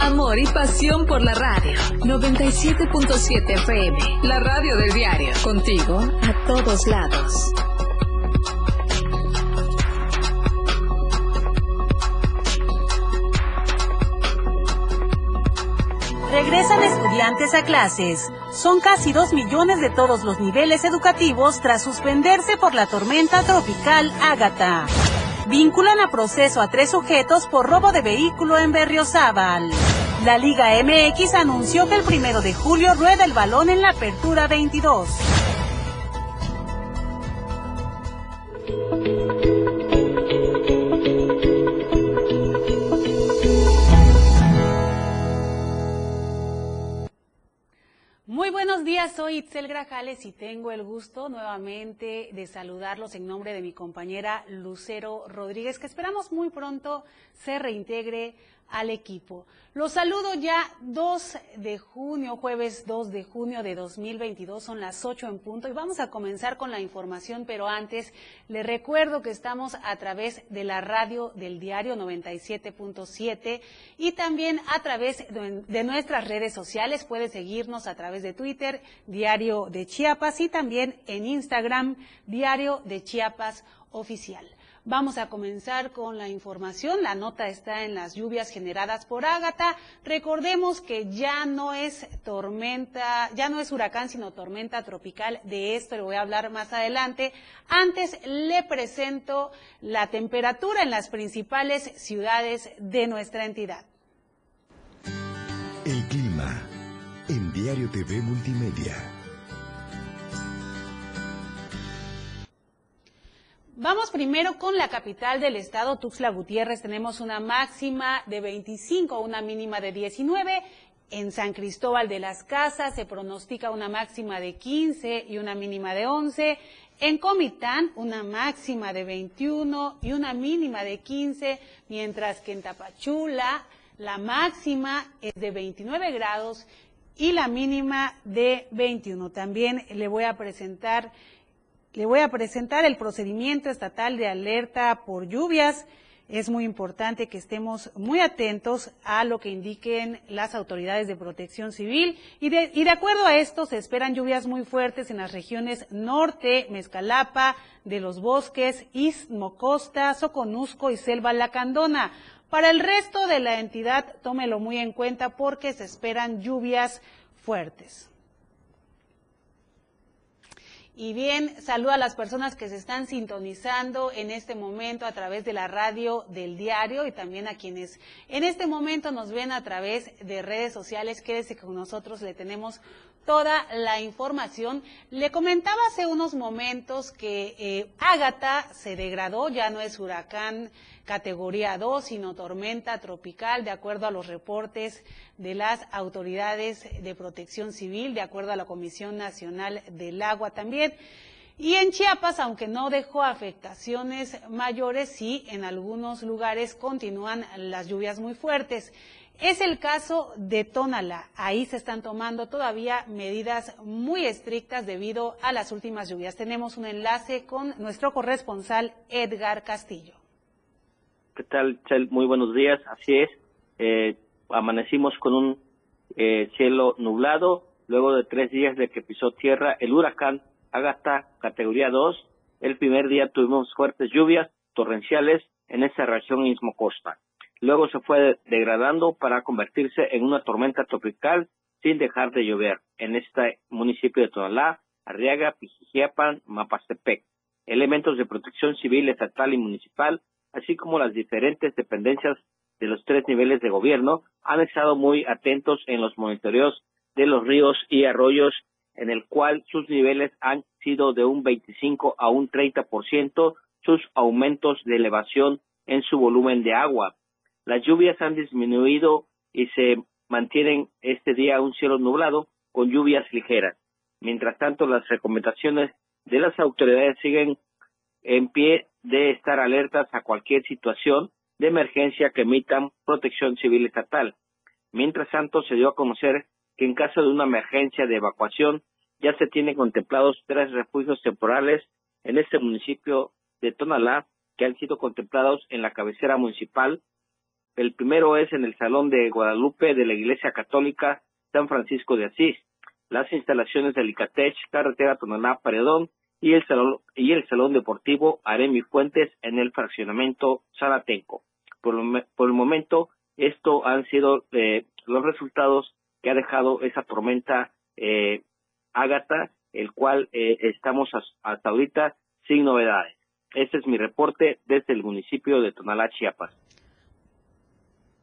Amor y pasión por la radio. 97.7 FM. La radio del diario. Contigo a todos lados. Regresan estudiantes a clases. Son casi dos millones de todos los niveles educativos tras suspenderse por la tormenta tropical Ágata. Vinculan a proceso a tres sujetos por robo de vehículo en Berriozábal. La Liga MX anunció que el primero de julio rueda el balón en la apertura 22. Soy Itzel Grajales y tengo el gusto nuevamente de saludarlos en nombre de mi compañera Lucero Rodríguez, que esperamos muy pronto se reintegre al equipo. Los saludo ya 2 de junio, jueves 2 de junio de 2022, son las 8 en punto y vamos a comenzar con la información, pero antes les recuerdo que estamos a través de la radio del diario 97.7 y también a través de nuestras redes sociales. Puede seguirnos a través de Twitter, Diario de Chiapas y también en Instagram, Diario de Chiapas Oficial. Vamos a comenzar con la información. La nota está en las lluvias generadas por Ágata. Recordemos que ya no es tormenta, ya no es huracán, sino tormenta tropical. De esto le voy a hablar más adelante. Antes le presento la temperatura en las principales ciudades de nuestra entidad. El clima en Diario TV Multimedia. Vamos primero con la capital del estado, Tuxtla Gutiérrez. Tenemos una máxima de 25, una mínima de 19. En San Cristóbal de las Casas se pronostica una máxima de 15 y una mínima de 11. En Comitán, una máxima de 21 y una mínima de 15, mientras que en Tapachula la máxima es de 29 grados y la mínima de 21. También le voy a presentar le voy a presentar el procedimiento estatal de alerta por lluvias. Es muy importante que estemos muy atentos a lo que indiquen las autoridades de protección civil y de, acuerdo a esto se esperan lluvias muy fuertes en las regiones norte, Mezcalapa, de los bosques, Istmo, Costa, Soconusco y Selva Lacandona. Para el resto de la entidad, tómelo muy en cuenta porque se esperan lluvias fuertes. Y bien, saludo a las personas que se están sintonizando en este momento a través de la radio del diario y también a quienes en este momento nos ven a través de redes sociales. Quédese con nosotros, le tenemos toda la información. Le comentaba hace unos momentos que eh, Ágata se degradó, ya no es huracán categoría 2, sino tormenta tropical, de acuerdo a los reportes de las autoridades de protección civil, de acuerdo a la Comisión Nacional del Agua también. Y en Chiapas, aunque no dejó afectaciones mayores, sí en algunos lugares continúan las lluvias muy fuertes. Es el caso de Tónala. Ahí se están tomando todavía medidas muy estrictas debido a las últimas lluvias. Tenemos un enlace con nuestro corresponsal Edgar Castillo. ¿Qué tal, Chel? Muy buenos días. Así es. Eh, amanecimos con un eh, cielo nublado. Luego de tres días de que pisó tierra el huracán Agasta, categoría 2. El primer día tuvimos fuertes lluvias torrenciales en esa región Istmo Costa. Luego se fue degradando para convertirse en una tormenta tropical sin dejar de llover en este municipio de Tonalá, Arriaga, Pijijiapan, Mapastepec. Elementos de protección civil, estatal y municipal así como las diferentes dependencias de los tres niveles de gobierno, han estado muy atentos en los monitoreos de los ríos y arroyos, en el cual sus niveles han sido de un 25 a un 30% sus aumentos de elevación en su volumen de agua. Las lluvias han disminuido y se mantienen este día un cielo nublado con lluvias ligeras. Mientras tanto, las recomendaciones de las autoridades siguen en pie de estar alertas a cualquier situación de emergencia que emitan protección civil estatal. Mientras tanto, se dio a conocer que en caso de una emergencia de evacuación ya se tienen contemplados tres refugios temporales en este municipio de Tonalá que han sido contemplados en la cabecera municipal. El primero es en el Salón de Guadalupe de la Iglesia Católica San Francisco de Asís, las instalaciones del Icatech, carretera Tonalá Paredón y el salón y el salón deportivo Aremi Fuentes en el fraccionamiento Zaratenco. Por, por el momento, esto han sido eh, los resultados que ha dejado esa tormenta eh, Ágata, el cual eh, estamos hasta ahorita sin novedades. Este es mi reporte desde el municipio de Tonalá, Chiapas.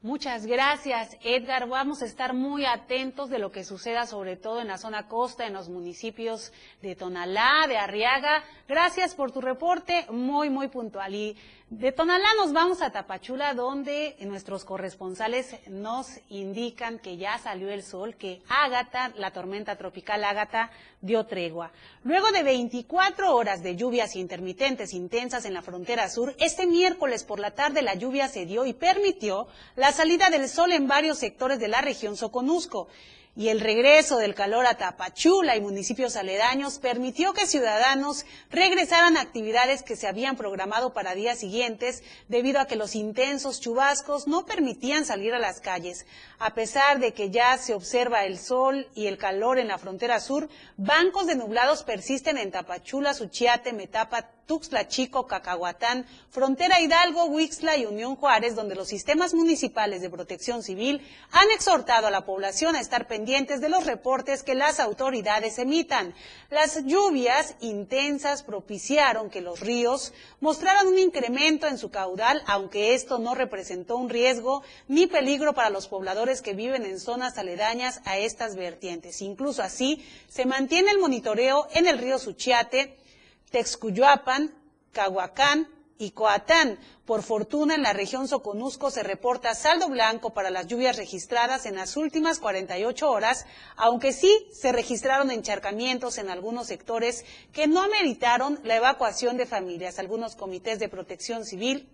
Muchas gracias, Edgar. Vamos a estar muy atentos de lo que suceda, sobre todo en la zona costa, en los municipios de Tonalá, de Arriaga. Gracias por tu reporte, muy, muy puntual. Y de Tonalá nos vamos a Tapachula, donde nuestros corresponsales nos indican que ya salió el sol, que Ágata, la tormenta tropical Ágata, dio tregua. Luego de 24 horas de lluvias intermitentes intensas en la frontera sur, este miércoles por la tarde la lluvia se dio y permitió la salida del sol en varios sectores de la región Soconusco y el regreso del calor a Tapachula y municipios aledaños permitió que ciudadanos regresaran a actividades que se habían programado para días siguientes debido a que los intensos chubascos no permitían salir a las calles. A pesar de que ya se observa el sol y el calor en la frontera sur, bancos de nublados persisten en Tapachula, Suchiate, Metapa, Tuxtla Chico, Cacahuatán, Frontera Hidalgo, Huixla y Unión Juárez, donde los sistemas municipales de protección civil han exhortado a la población a estar pendientes de los reportes que las autoridades emitan. Las lluvias intensas propiciaron que los ríos mostraran un incremento en su caudal, aunque esto no representó un riesgo ni peligro para los pobladores que viven en zonas aledañas a estas vertientes. Incluso así, se mantiene el monitoreo en el río Suchiate, Texcuyuapan, Cahuacán y Coatán. Por fortuna, en la región Soconusco se reporta saldo blanco para las lluvias registradas en las últimas 48 horas, aunque sí se registraron encharcamientos en algunos sectores que no ameritaron la evacuación de familias. Algunos comités de protección civil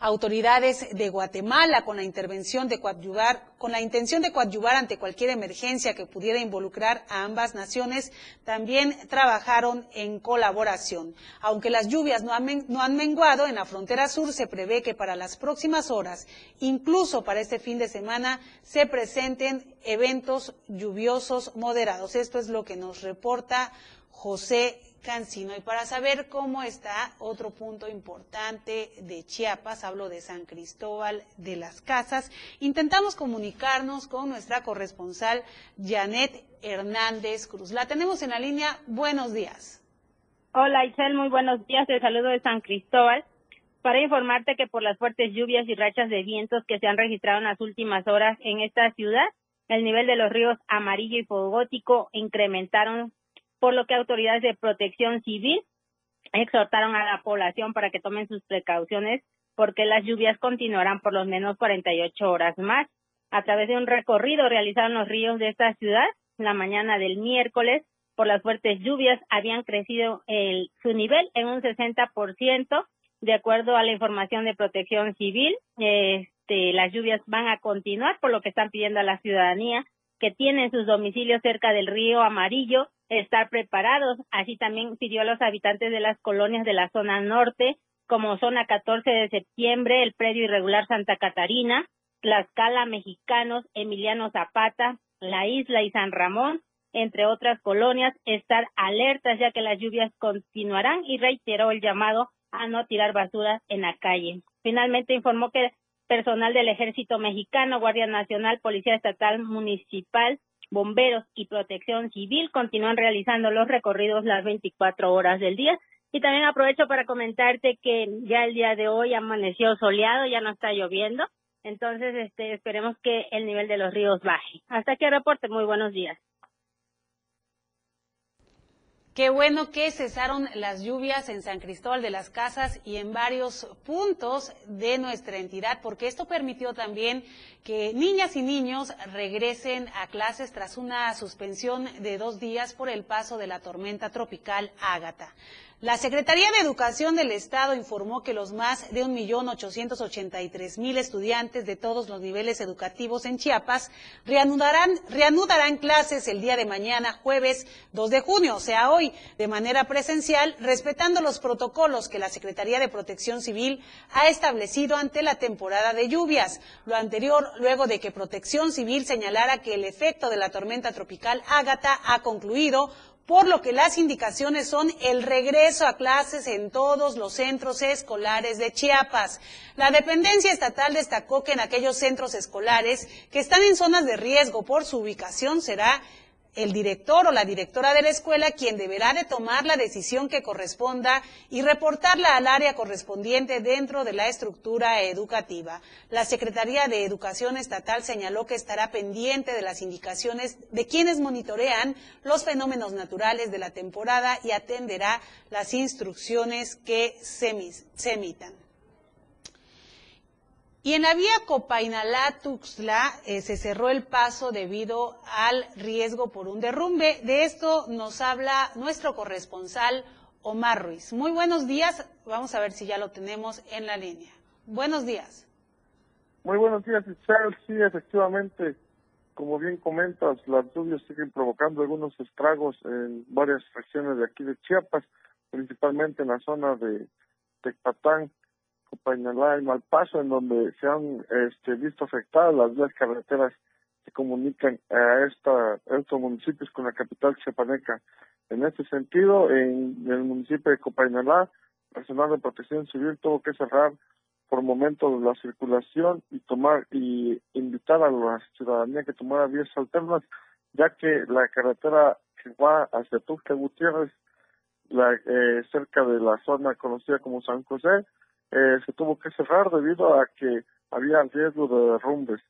autoridades de Guatemala con la intervención de coadyuvar, con la intención de coadyuvar ante cualquier emergencia que pudiera involucrar a ambas naciones, también trabajaron en colaboración. Aunque las lluvias no han, no han menguado, en la frontera sur se prevé que para las próximas horas, incluso para este fin de semana, se presenten eventos lluviosos moderados. Esto es lo que nos reporta José Cancino. Y para saber cómo está otro punto importante de Chiapas, hablo de San Cristóbal de las Casas, intentamos comunicarnos con nuestra corresponsal Janet Hernández Cruz. La tenemos en la línea. Buenos días. Hola Isel, muy buenos días. Te saludo de San Cristóbal para informarte que por las fuertes lluvias y rachas de vientos que se han registrado en las últimas horas en esta ciudad, el nivel de los ríos Amarillo y Fogótico incrementaron por lo que autoridades de protección civil exhortaron a la población para que tomen sus precauciones porque las lluvias continuarán por lo menos 48 horas más. A través de un recorrido realizado en los ríos de esta ciudad, la mañana del miércoles, por las fuertes lluvias, habían crecido el, su nivel en un 60%, de acuerdo a la información de protección civil. Este, las lluvias van a continuar, por lo que están pidiendo a la ciudadanía que tiene sus domicilios cerca del río Amarillo estar preparados. Así también pidió a los habitantes de las colonias de la zona norte, como zona 14 de septiembre, el predio irregular Santa Catarina, Tlaxcala, Mexicanos, Emiliano Zapata, La Isla y San Ramón, entre otras colonias, estar alertas ya que las lluvias continuarán y reiteró el llamado a no tirar basura en la calle. Finalmente informó que personal del Ejército Mexicano, Guardia Nacional, Policía Estatal Municipal, bomberos y protección civil continúan realizando los recorridos las 24 horas del día. Y también aprovecho para comentarte que ya el día de hoy amaneció soleado, ya no está lloviendo. Entonces, este, esperemos que el nivel de los ríos baje. Hasta aquí el reporte. Muy buenos días. Qué bueno que cesaron las lluvias en San Cristóbal de las Casas y en varios puntos de nuestra entidad, porque esto permitió también que niñas y niños regresen a clases tras una suspensión de dos días por el paso de la tormenta tropical Ágata. La Secretaría de Educación del Estado informó que los más de 1.883.000 estudiantes de todos los niveles educativos en Chiapas reanudarán, clases el día de mañana, jueves 2 de junio, o sea, hoy, de manera presencial, respetando los protocolos que la Secretaría de Protección Civil ha establecido ante la temporada de lluvias. Lo anterior, luego de que Protección Civil señalara que el efecto de la tormenta tropical Ágata ha concluido, por lo que las indicaciones son el regreso a clases en todos los centros escolares de Chiapas. La dependencia estatal destacó que en aquellos centros escolares que están en zonas de riesgo por su ubicación será el director o la directora de la escuela quien deberá de tomar la decisión que corresponda y reportarla al área correspondiente dentro de la estructura educativa. La Secretaría de Educación Estatal señaló que estará pendiente de las indicaciones de quienes monitorean los fenómenos naturales de la temporada y atenderá las instrucciones que se, emitan. Y en la vía Copainalá-Tuxtla eh, se cerró el paso debido al riesgo por un derrumbe. De esto nos habla nuestro corresponsal Omar Ruiz. Muy buenos días. Vamos a ver si ya lo tenemos en la línea. Buenos días. Muy buenos días, Isabel. Sí, efectivamente, como bien comentas, las lluvias siguen provocando algunos estragos en varias regiones de aquí de Chiapas, principalmente en la zona de Tecpatán Copainalá y Malpaso, en donde se han este, visto afectadas las vías carreteras que comunican a, estos municipios con la capital chiapaneca. En este sentido, en, el municipio de Copainalá, personal de protección civil tuvo que cerrar por momentos la circulación y tomar y invitar a la ciudadanía que tomara vías alternas, ya que la carretera que va hacia Tuxtla Gutiérrez, la, eh, cerca de la zona conocida como San José, eh, se tuvo que cerrar debido a que había riesgo de derrumbes.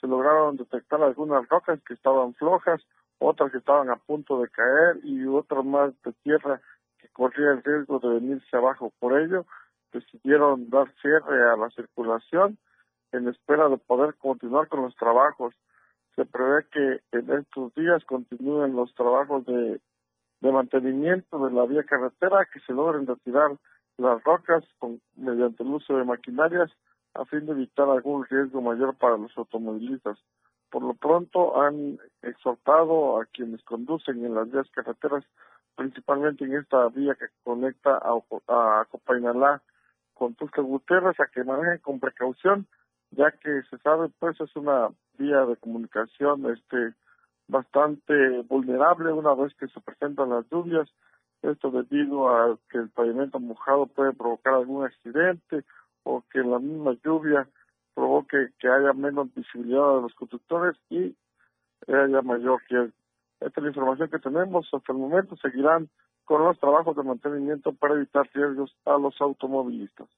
Se lograron detectar algunas rocas que estaban flojas, otras que estaban a punto de caer y otras más de tierra que corría el riesgo de venirse abajo. Por ello, decidieron dar cierre a la circulación en espera de poder continuar con los trabajos. Se prevé que en estos días continúen los trabajos de, de mantenimiento de la vía carretera, que se logren retirar las rocas con, mediante el uso de maquinarias a fin de evitar algún riesgo mayor para los automovilistas. Por lo pronto han exhortado a quienes conducen en las vías carreteras, principalmente en esta vía que conecta a, a Copainalá con Tusca Gutiérrez, a que manejen con precaución, ya que se sabe pues es una vía de comunicación este bastante vulnerable una vez que se presentan las lluvias esto debido a que el pavimento mojado puede provocar algún accidente o que la misma lluvia provoque que haya menos visibilidad de los conductores y haya mayor riesgo. Esta es la información que tenemos. Hasta el momento seguirán con los trabajos de mantenimiento para evitar riesgos a los automovilistas.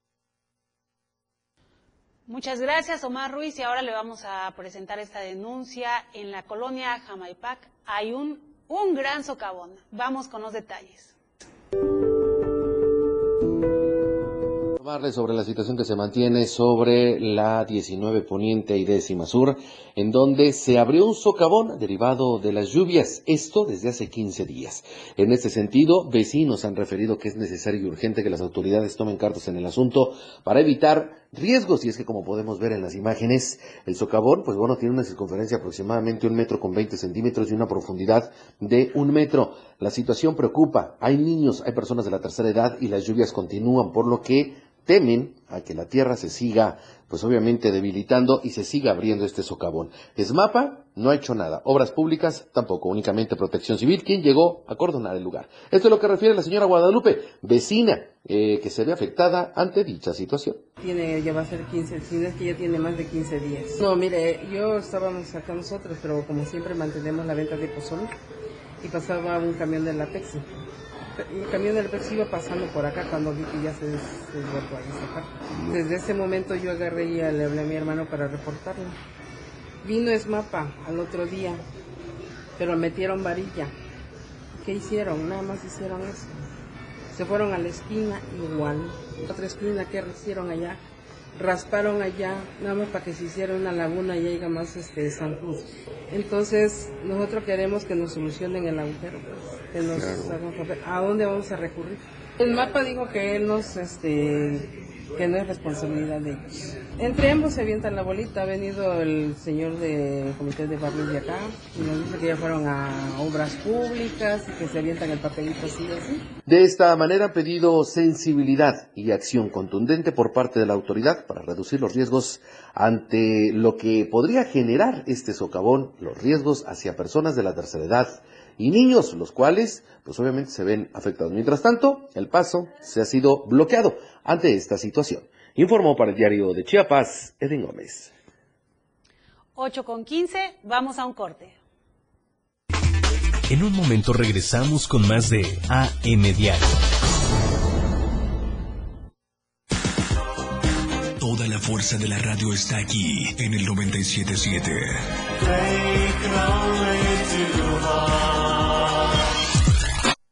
Muchas gracias, Omar Ruiz. Y ahora le vamos a presentar esta denuncia. En la colonia Jamaipac hay un, un gran socavón. Vamos con los detalles. sobre la situación que se mantiene sobre la 19 Poniente y décima Sur, en donde se abrió un socavón derivado de las lluvias, esto desde hace 15 días. En este sentido, vecinos han referido que es necesario y urgente que las autoridades tomen cartas en el asunto para evitar riesgos, y es que como podemos ver en las imágenes, el socavón, pues bueno, tiene una circunferencia aproximadamente un metro con 20 centímetros y una profundidad de un metro. La situación preocupa, hay niños, hay personas de la tercera edad y las lluvias continúan, por lo que temen a que la tierra se siga, pues obviamente debilitando y se siga abriendo este socavón. ESMAPA no ha hecho nada, obras públicas tampoco, únicamente protección civil, quien llegó a cordonar el lugar. Esto es lo que refiere la señora Guadalupe, vecina, eh, que se ve afectada ante dicha situación. Tiene, ya va a ser 15, si no es que ya tiene más de 15 días. No, mire, yo estábamos acá nosotros, pero como siempre mantenemos la venta de pozol y pasaba un camión de Pepsi el camión del Pepsi iba pasando por acá cuando vi que ya se desbordó ahí Desde ese momento yo agarré y le hablé a mi hermano para reportarlo. Vino Esmapa al otro día, pero metieron varilla. ¿qué hicieron? Nada más hicieron eso. Se fueron a la esquina igual. Otra esquina que hicieron allá. Rasparon allá, nada más para que se hiciera una laguna y haya más este, San Cruz. Entonces, nosotros queremos que nos solucionen el agujero, pues, que nos ¿A dónde vamos a recurrir? El mapa dijo que él nos, este, que no es responsabilidad de ellos. Entre ambos se avientan la bolita. Ha venido el señor de comité de barrios de acá y nos dice que ya fueron a obras públicas y que se avientan el papelito así y así. De esta manera han pedido sensibilidad y acción contundente por parte de la autoridad para reducir los riesgos ante lo que podría generar este socavón, los riesgos hacia personas de la tercera edad y niños, los cuales pues obviamente se ven afectados. Mientras tanto, el paso se ha sido bloqueado ante esta situación. Informó para el diario de Chiapas, Eden Gómez. 8 con 15, vamos a un corte. En un momento regresamos con más de AM Diario. Toda la fuerza de la radio está aquí en el 977.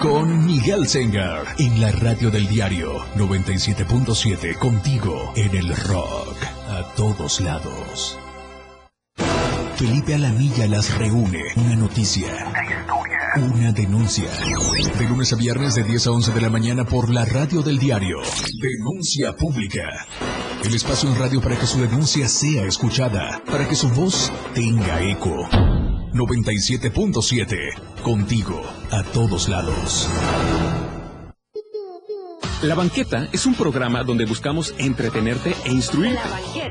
con Miguel Sengar en la radio del diario 97.7 contigo en el rock a todos lados. Felipe Alamilla las reúne. Una noticia. Una denuncia. De lunes a viernes de 10 a 11 de la mañana por la radio del diario. Denuncia pública. El espacio en radio para que su denuncia sea escuchada, para que su voz tenga eco. 97.7. Contigo, a todos lados. La Banqueta es un programa donde buscamos entretenerte e instruir.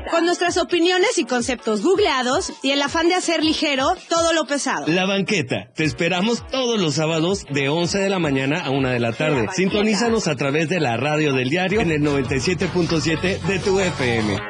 Con nuestras opiniones y conceptos googleados y el afán de hacer ligero todo lo pesado. La Banqueta. Te esperamos todos los sábados de 11 de la mañana a 1 de la tarde. Sintonízanos a través de la radio del diario en el 97.7 de tu FM.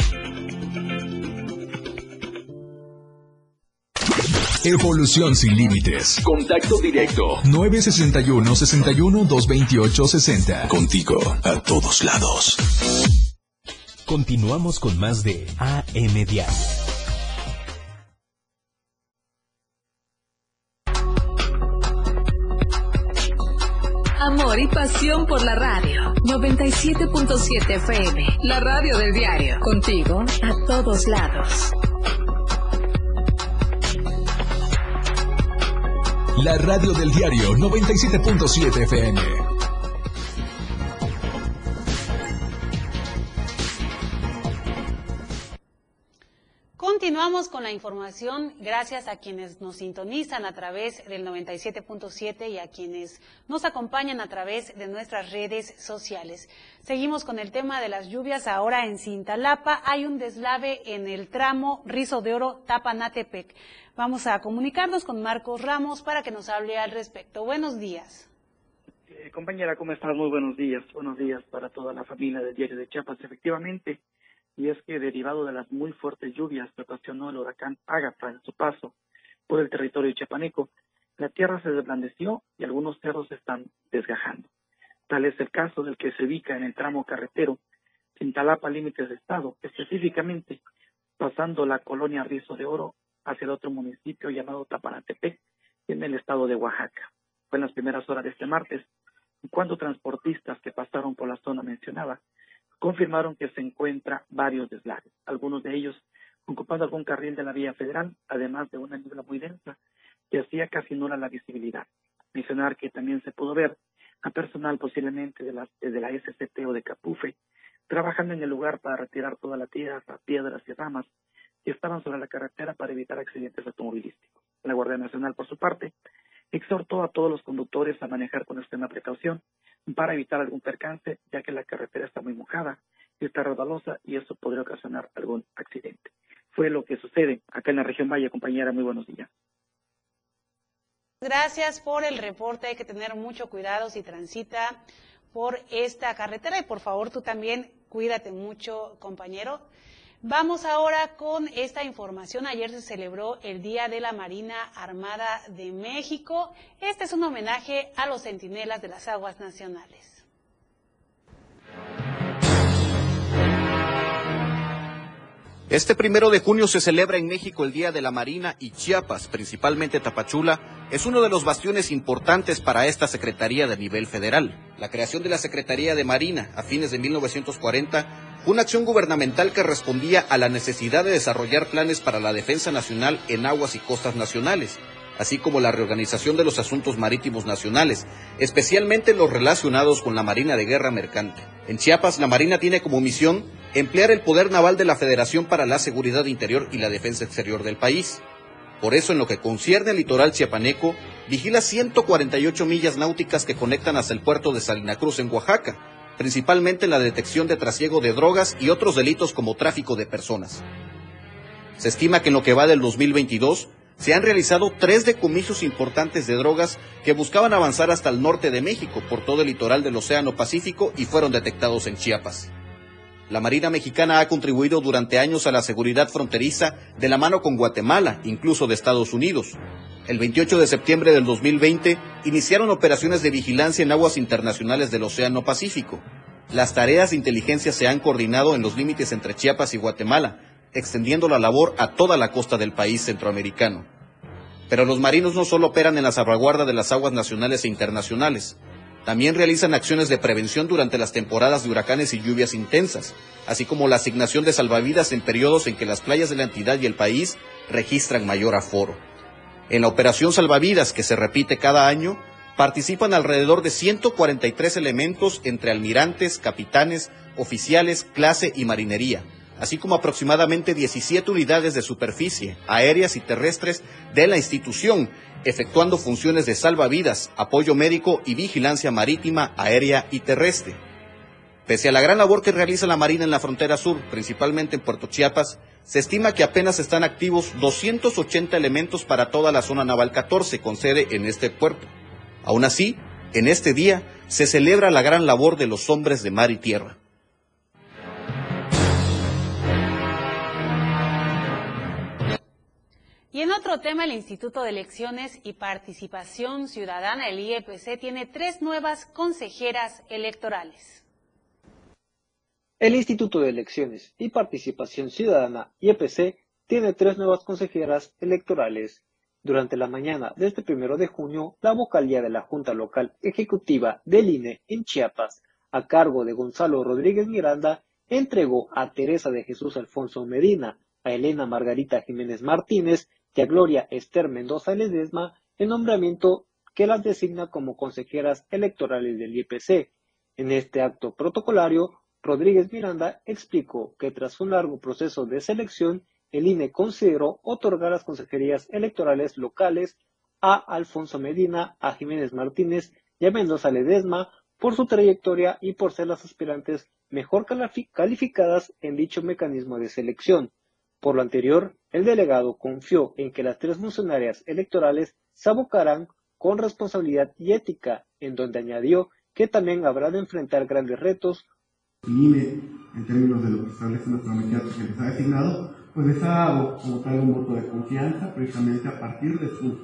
Evolución sin límites. Contacto directo. 961 61 228 60. Contigo a todos lados. Continuamos con más de AM Diario. Amor y pasión por la radio. 97.7 FM. La radio del diario. Contigo a todos lados. La radio del diario 97.7 FM. Con la información gracias a quienes nos sintonizan a través del 97.7 y a quienes nos acompañan a través de nuestras redes sociales. Seguimos con el tema de las lluvias. Ahora en Cintalapa hay un deslave en el tramo Rizo de Oro Tapanatepec. Vamos a comunicarnos con Marcos Ramos para que nos hable al respecto. Buenos días. Eh, compañera, ¿cómo estás? Muy buenos días. Buenos días para toda la familia del Diario de Chiapas. Efectivamente, y es que derivado de las muy fuertes lluvias que ocasionó el huracán Ágata en su paso por el territorio chiapaneco, la tierra se desblandeció y algunos cerros se están desgajando. Tal es el caso del que se ubica en el tramo carretero Cintalapa Límites de Estado, específicamente pasando la colonia Rizo de Oro hacia el otro municipio llamado Tapanatepec, en el estado de Oaxaca. Fue en las primeras horas de este martes, cuando transportistas que pasaron por la zona mencionada confirmaron que se encuentra varios deslaves, algunos de ellos ocupando algún carril de la vía federal, además de una niebla muy densa que hacía casi nula la visibilidad. Mencionar que también se pudo ver a personal posiblemente de la, de la SCT o de Capufe trabajando en el lugar para retirar toda la tierra, piedras y ramas que estaban sobre la carretera para evitar accidentes automovilísticos. La Guardia Nacional, por su parte, exhortó a todos los conductores a manejar con extrema precaución para evitar algún percance, ya que la carretera está muy mojada y está resbalosa y eso podría ocasionar algún accidente. Fue lo que sucede acá en la región Valle, compañera. Muy buenos días. Gracias por el reporte. Hay que tener mucho cuidado si transita por esta carretera y por favor tú también cuídate mucho, compañero. Vamos ahora con esta información. Ayer se celebró el Día de la Marina Armada de México. Este es un homenaje a los centinelas de las aguas nacionales. Este primero de junio se celebra en México el Día de la Marina y Chiapas, principalmente Tapachula, es uno de los bastiones importantes para esta Secretaría de nivel federal. La creación de la Secretaría de Marina a fines de 1940 fue una acción gubernamental que respondía a la necesidad de desarrollar planes para la defensa nacional en aguas y costas nacionales, así como la reorganización de los asuntos marítimos nacionales, especialmente los relacionados con la Marina de Guerra Mercante. En Chiapas, la Marina tiene como misión emplear el poder naval de la Federación para la seguridad interior y la defensa exterior del país. Por eso, en lo que concierne al litoral chiapaneco, vigila 148 millas náuticas que conectan hasta el puerto de Salina Cruz en Oaxaca, principalmente en la detección de trasiego de drogas y otros delitos como tráfico de personas. Se estima que en lo que va del 2022 se han realizado tres decomisos importantes de drogas que buscaban avanzar hasta el norte de México por todo el litoral del Océano Pacífico y fueron detectados en Chiapas. La Marina Mexicana ha contribuido durante años a la seguridad fronteriza de la mano con Guatemala, incluso de Estados Unidos. El 28 de septiembre del 2020 iniciaron operaciones de vigilancia en aguas internacionales del Océano Pacífico. Las tareas de inteligencia se han coordinado en los límites entre Chiapas y Guatemala, extendiendo la labor a toda la costa del país centroamericano. Pero los marinos no solo operan en la salvaguarda de las aguas nacionales e internacionales, también realizan acciones de prevención durante las temporadas de huracanes y lluvias intensas, así como la asignación de salvavidas en periodos en que las playas de la entidad y el país registran mayor aforo. En la operación salvavidas, que se repite cada año, participan alrededor de 143 elementos entre almirantes, capitanes, oficiales, clase y marinería, así como aproximadamente 17 unidades de superficie, aéreas y terrestres de la institución, efectuando funciones de salvavidas, apoyo médico y vigilancia marítima, aérea y terrestre. Pese a la gran labor que realiza la Marina en la frontera sur, principalmente en Puerto Chiapas, se estima que apenas están activos 280 elementos para toda la zona naval 14 con sede en este puerto. Aún así, en este día se celebra la gran labor de los hombres de mar y tierra. Y en otro tema, el Instituto de Elecciones y Participación Ciudadana, el IEPC, tiene tres nuevas consejeras electorales. El Instituto de Elecciones y Participación Ciudadana, IEPC, tiene tres nuevas consejeras electorales. Durante la mañana de este primero de junio, la vocalía de la Junta Local Ejecutiva del INE en Chiapas, a cargo de Gonzalo Rodríguez Miranda, entregó a Teresa de Jesús Alfonso Medina, a Elena Margarita Jiménez Martínez y a Gloria Esther Mendoza Ledesma el nombramiento que las designa como consejeras electorales del IPC. En este acto protocolario, Rodríguez Miranda explicó que tras un largo proceso de selección, el INE consideró otorgar las consejerías electorales locales a Alfonso Medina, a Jiménez Martínez y a Mendoza Ledesma por su trayectoria y por ser las aspirantes mejor calificadas en dicho mecanismo de selección. Por lo anterior, el delegado confió en que las tres funcionarias electorales se abocarán con responsabilidad y ética, en donde añadió que también habrá de enfrentar grandes retos. En términos de lo que establece nuestra medida que les ha designado, pues les ha dado como tal un voto de confianza, precisamente a partir de su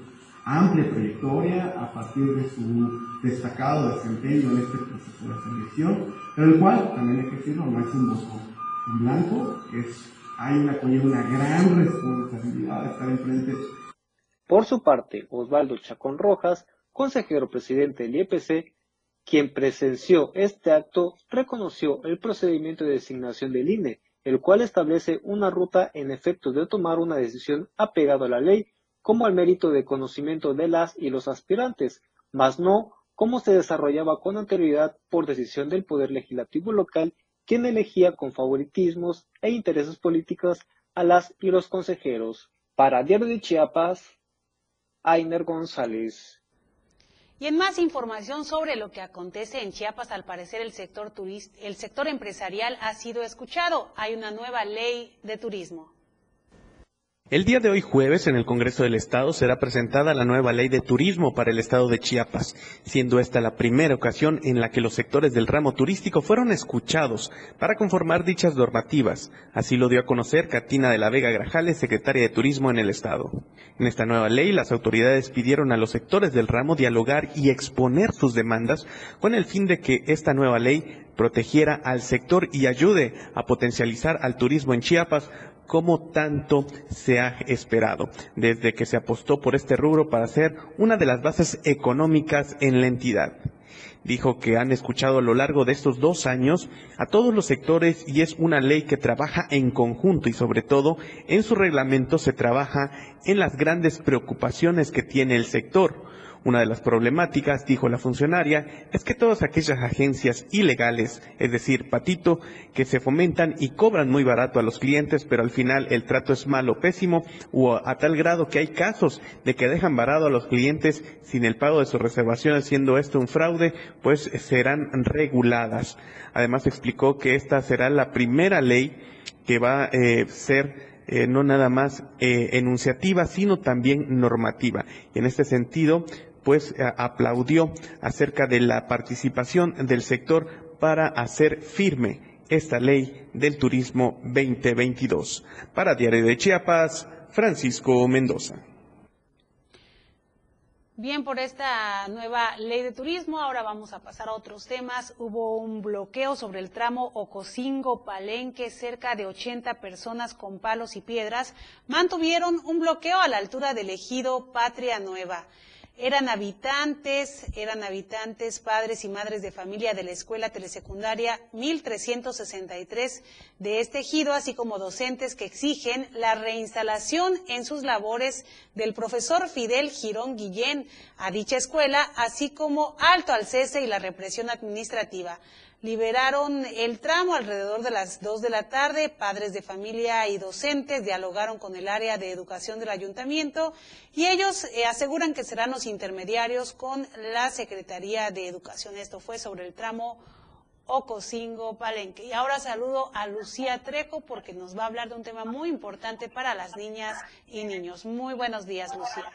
amplia trayectoria, a partir de su destacado desempeño en este proceso de selección, pero el cual, también hay que decirlo, no es un voto en blanco, es hay una, una gran responsabilidad de estar enfrente. Por su parte, Osvaldo Chacón Rojas, consejero presidente del IEPC, quien presenció este acto reconoció el procedimiento de designación del INE, el cual establece una ruta en efecto de tomar una decisión apegado a la ley como al mérito de conocimiento de las y los aspirantes, mas no como se desarrollaba con anterioridad por decisión del Poder Legislativo local, quien elegía con favoritismos e intereses políticos a las y los consejeros. Para Diario de Chiapas, Ainer González. Y en más información sobre lo que acontece en Chiapas, al parecer el sector, el sector empresarial ha sido escuchado. Hay una nueva ley de turismo. El día de hoy jueves en el Congreso del Estado será presentada la nueva ley de turismo para el Estado de Chiapas, siendo esta la primera ocasión en la que los sectores del ramo turístico fueron escuchados para conformar dichas normativas. Así lo dio a conocer Catina de la Vega Grajales, secretaria de Turismo en el Estado. En esta nueva ley, las autoridades pidieron a los sectores del ramo dialogar y exponer sus demandas con el fin de que esta nueva ley protegiera al sector y ayude a potencializar al turismo en Chiapas como tanto se ha esperado, desde que se apostó por este rubro para ser una de las bases económicas en la entidad. Dijo que han escuchado a lo largo de estos dos años a todos los sectores y es una ley que trabaja en conjunto y sobre todo en su reglamento se trabaja en las grandes preocupaciones que tiene el sector una de las problemáticas, dijo la funcionaria, es que todas aquellas agencias ilegales, es decir, patito, que se fomentan y cobran muy barato a los clientes, pero al final el trato es malo, pésimo, o a tal grado que hay casos de que dejan varado a los clientes sin el pago de sus reservaciones, siendo esto un fraude, pues serán reguladas. Además explicó que esta será la primera ley que va a eh, ser eh, no nada más eh, enunciativa, sino también normativa. Y en este sentido, pues aplaudió acerca de la participación del sector para hacer firme esta ley del turismo 2022. Para Diario de Chiapas, Francisco Mendoza. Bien, por esta nueva ley de turismo, ahora vamos a pasar a otros temas. Hubo un bloqueo sobre el tramo Ocosingo-Palenque, cerca de 80 personas con palos y piedras mantuvieron un bloqueo a la altura del ejido Patria Nueva. Eran habitantes, eran habitantes, padres y madres de familia de la escuela telesecundaria 1363 de este ejido, así como docentes que exigen la reinstalación en sus labores del profesor Fidel Girón Guillén a dicha escuela, así como alto al cese y la represión administrativa liberaron el tramo alrededor de las 2 de la tarde. Padres de familia y docentes dialogaron con el área de educación del ayuntamiento y ellos eh, aseguran que serán los intermediarios con la Secretaría de Educación. Esto fue sobre el tramo Ocosingo Palenque. Y ahora saludo a Lucía Treco porque nos va a hablar de un tema muy importante para las niñas y niños. Muy buenos días, Lucía.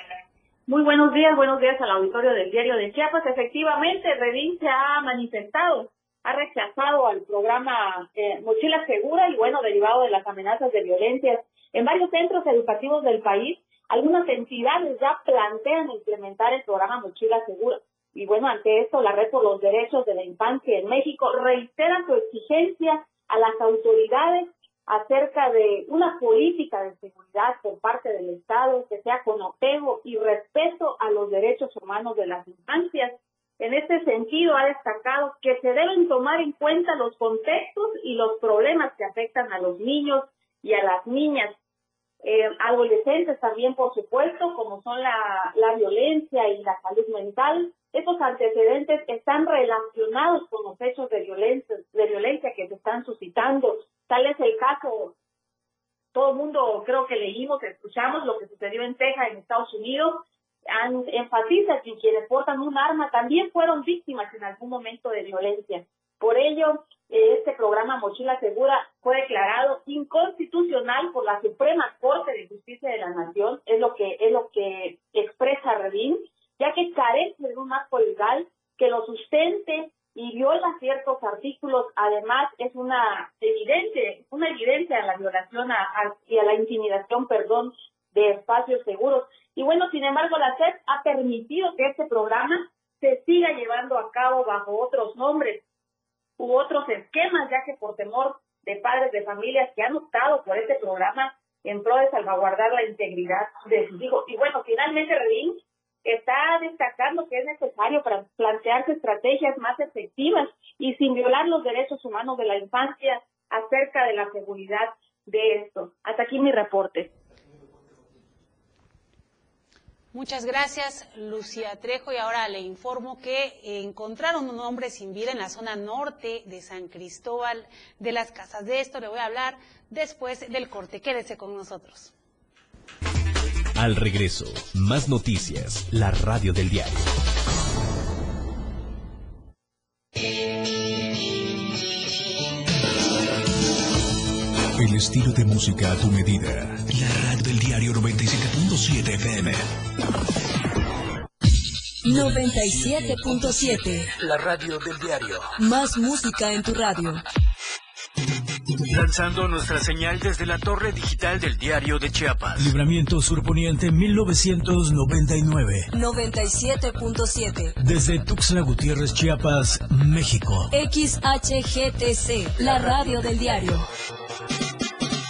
Muy buenos días, buenos días al auditorio del diario de Chiapas. Efectivamente, Redín se ha manifestado ha rechazado al programa eh, Mochila Segura y bueno, derivado de las amenazas de violencia en varios centros educativos del país, algunas entidades ya plantean implementar el programa Mochila Segura. Y bueno, ante esto, la Red por los Derechos de la Infancia en México reitera su exigencia a las autoridades acerca de una política de seguridad por parte del Estado que sea con apego y respeto a los derechos humanos de las infancias en este sentido, ha destacado que se deben tomar en cuenta los contextos y los problemas que afectan a los niños y a las niñas. Eh, adolescentes también, por supuesto, como son la, la violencia y la salud mental. Estos antecedentes están relacionados con los hechos de violencia, de violencia que se están suscitando. Tal es el caso, todo el mundo creo que leímos, escuchamos lo que sucedió en Texas, en Estados Unidos, enfatiza que quienes portan un arma también fueron víctimas en algún momento de violencia. Por ello, este programa Mochila Segura fue declarado inconstitucional por la Suprema Corte de Justicia de la Nación, es lo que es lo que expresa Redín, ya que carece de un marco legal que lo sustente y viola ciertos artículos. Además, es una evidente, una evidencia a la violación y a la intimidación, perdón, de espacios seguros. Y bueno, sin embargo, la SEP ha permitido que este programa se siga llevando a cabo bajo otros nombres u otros esquemas, ya que por temor de padres de familias que han optado por este programa en pro de salvaguardar la integridad de sus hijos. Y bueno, finalmente, Redín, está destacando que es necesario para plantearse estrategias más efectivas y sin violar los derechos humanos de la infancia acerca de la seguridad de esto. Hasta aquí mi reporte. Muchas gracias, Lucía Trejo. Y ahora le informo que encontraron un hombre sin vida en la zona norte de San Cristóbal de las Casas. De esto le voy a hablar después del corte. Quédese con nosotros. Al regreso, más noticias, la radio del diario. El estilo de música a tu medida. La radio del diario 97.7 FM. 97.7. La radio del diario. Más música en tu radio. Lanzando nuestra señal desde la torre digital del diario de Chiapas. Libramiento Surponiente 1999. 97.7. Desde Tuxtla Gutiérrez, Chiapas, México. XHGTC, la radio del diario.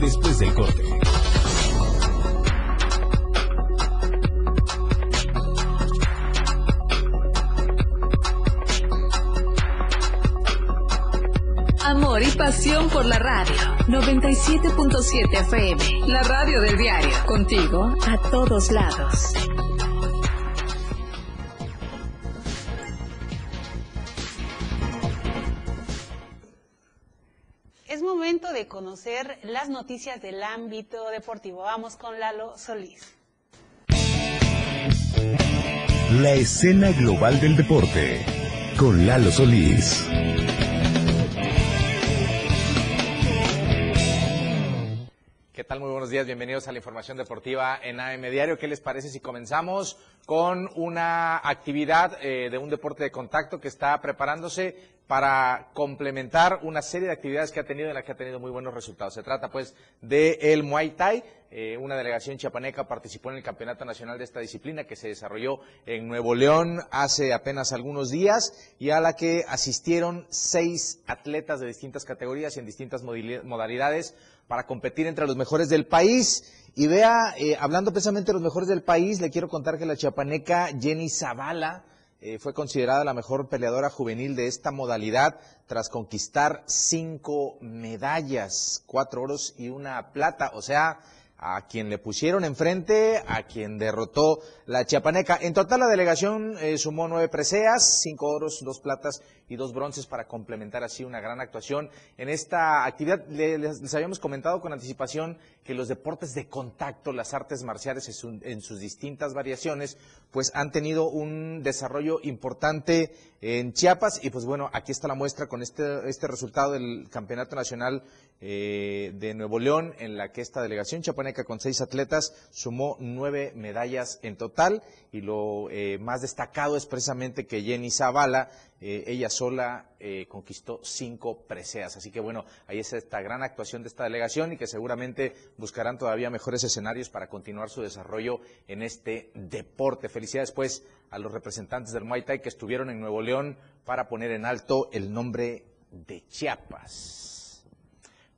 después del corte. Amor y pasión por la radio. 97.7 FM. La radio del diario. Contigo a todos lados. De conocer las noticias del ámbito deportivo. Vamos con Lalo Solís. La escena global del deporte con Lalo Solís. ¿Qué tal? Muy buenos días, bienvenidos a la información deportiva en AM Diario. ¿Qué les parece si comenzamos con una actividad eh, de un deporte de contacto que está preparándose para complementar una serie de actividades que ha tenido en la que ha tenido muy buenos resultados? Se trata pues de el Muay Thai. Eh, una delegación chiapaneca participó en el Campeonato Nacional de esta disciplina que se desarrolló en Nuevo León hace apenas algunos días y a la que asistieron seis atletas de distintas categorías y en distintas modalidades para competir entre los mejores del país. Y vea, eh, hablando precisamente de los mejores del país, le quiero contar que la chiapaneca Jenny Zavala eh, fue considerada la mejor peleadora juvenil de esta modalidad tras conquistar cinco medallas, cuatro oros y una plata. O sea, a quien le pusieron enfrente, a quien derrotó la chiapaneca. En total la delegación eh, sumó nueve preseas, cinco oros, dos platas y dos bronces para complementar así una gran actuación en esta actividad. Les, les habíamos comentado con anticipación que los deportes de contacto, las artes marciales en, su- en sus distintas variaciones, pues han tenido un desarrollo importante en Chiapas. Y pues bueno, aquí está la muestra con este, este resultado del Campeonato Nacional eh, de Nuevo León, en la que esta delegación chapaneca con seis atletas sumó nueve medallas en total. Y lo eh, más destacado es precisamente que Jenny Zavala, eh, ella sola eh, conquistó cinco preseas. Así que bueno, ahí es esta gran actuación de esta delegación y que seguramente buscarán todavía mejores escenarios para continuar su desarrollo en este deporte. Felicidades pues a los representantes del Muay Thai que estuvieron en Nuevo León para poner en alto el nombre de Chiapas.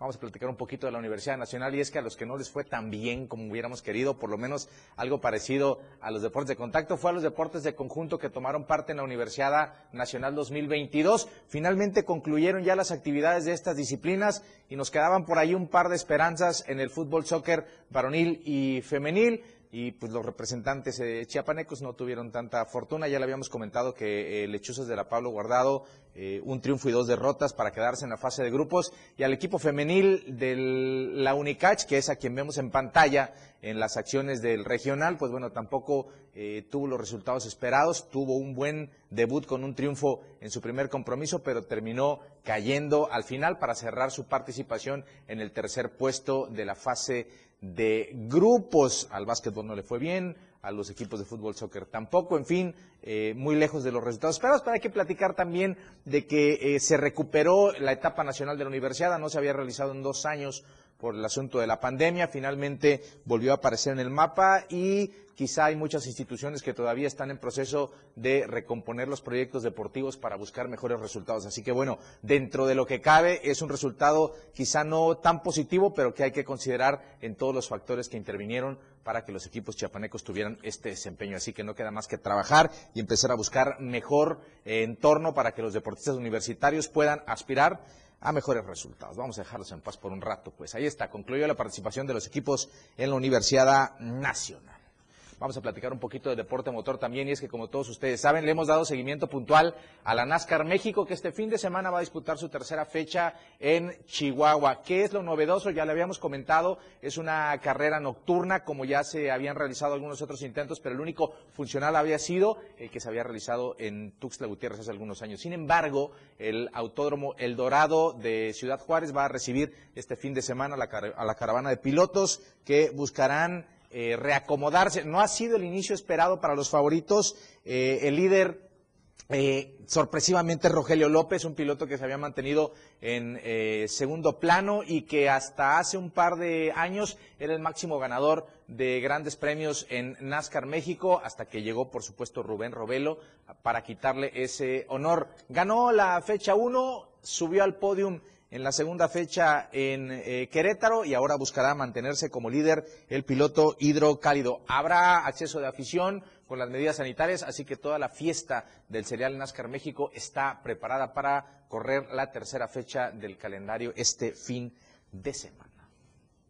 Vamos a platicar un poquito de la Universidad Nacional y es que a los que no les fue tan bien como hubiéramos querido, por lo menos algo parecido a los deportes de contacto, fue a los deportes de conjunto que tomaron parte en la Universidad Nacional 2022. Finalmente concluyeron ya las actividades de estas disciplinas y nos quedaban por ahí un par de esperanzas en el fútbol, soccer varonil y femenil y pues los representantes eh, chiapanecos no tuvieron tanta fortuna. Ya le habíamos comentado que eh, Lechuzas de la Pablo Guardado, eh, un triunfo y dos derrotas para quedarse en la fase de grupos. Y al equipo femenil de la Unicach, que es a quien vemos en pantalla en las acciones del regional, pues bueno, tampoco eh, tuvo los resultados esperados. Tuvo un buen debut con un triunfo en su primer compromiso, pero terminó cayendo al final para cerrar su participación en el tercer puesto de la fase de grupos. Al básquetbol no le fue bien, a los equipos de fútbol, soccer tampoco, en fin, eh, muy lejos de los resultados esperados. Pero hay que platicar también de que eh, se recuperó la etapa nacional de la universidad, no se había realizado en dos años por el asunto de la pandemia, finalmente volvió a aparecer en el mapa y quizá hay muchas instituciones que todavía están en proceso de recomponer los proyectos deportivos para buscar mejores resultados. Así que bueno, dentro de lo que cabe es un resultado quizá no tan positivo, pero que hay que considerar en todos los factores que intervinieron para que los equipos chiapanecos tuvieran este desempeño. Así que no queda más que trabajar y empezar a buscar mejor eh, entorno para que los deportistas universitarios puedan aspirar a mejores resultados. Vamos a dejarlos en paz por un rato. Pues ahí está, concluyó la participación de los equipos en la Universidad Nacional. Vamos a platicar un poquito de deporte motor también y es que como todos ustedes saben le hemos dado seguimiento puntual a la NASCAR México que este fin de semana va a disputar su tercera fecha en Chihuahua. ¿Qué es lo novedoso? Ya le habíamos comentado, es una carrera nocturna como ya se habían realizado algunos otros intentos, pero el único funcional había sido el que se había realizado en Tuxtla Gutiérrez hace algunos años. Sin embargo, el autódromo El Dorado de Ciudad Juárez va a recibir este fin de semana a la, a la caravana de pilotos que buscarán eh, reacomodarse. No ha sido el inicio esperado para los favoritos. Eh, el líder, eh, sorpresivamente, Rogelio López, un piloto que se había mantenido en eh, segundo plano y que hasta hace un par de años era el máximo ganador de grandes premios en NASCAR México, hasta que llegó, por supuesto, Rubén Robelo para quitarle ese honor. Ganó la fecha 1, subió al podium en la segunda fecha en eh, Querétaro y ahora buscará mantenerse como líder el piloto hidrocálido. Habrá acceso de afición con las medidas sanitarias, así que toda la fiesta del Serial NASCAR México está preparada para correr la tercera fecha del calendario este fin de semana.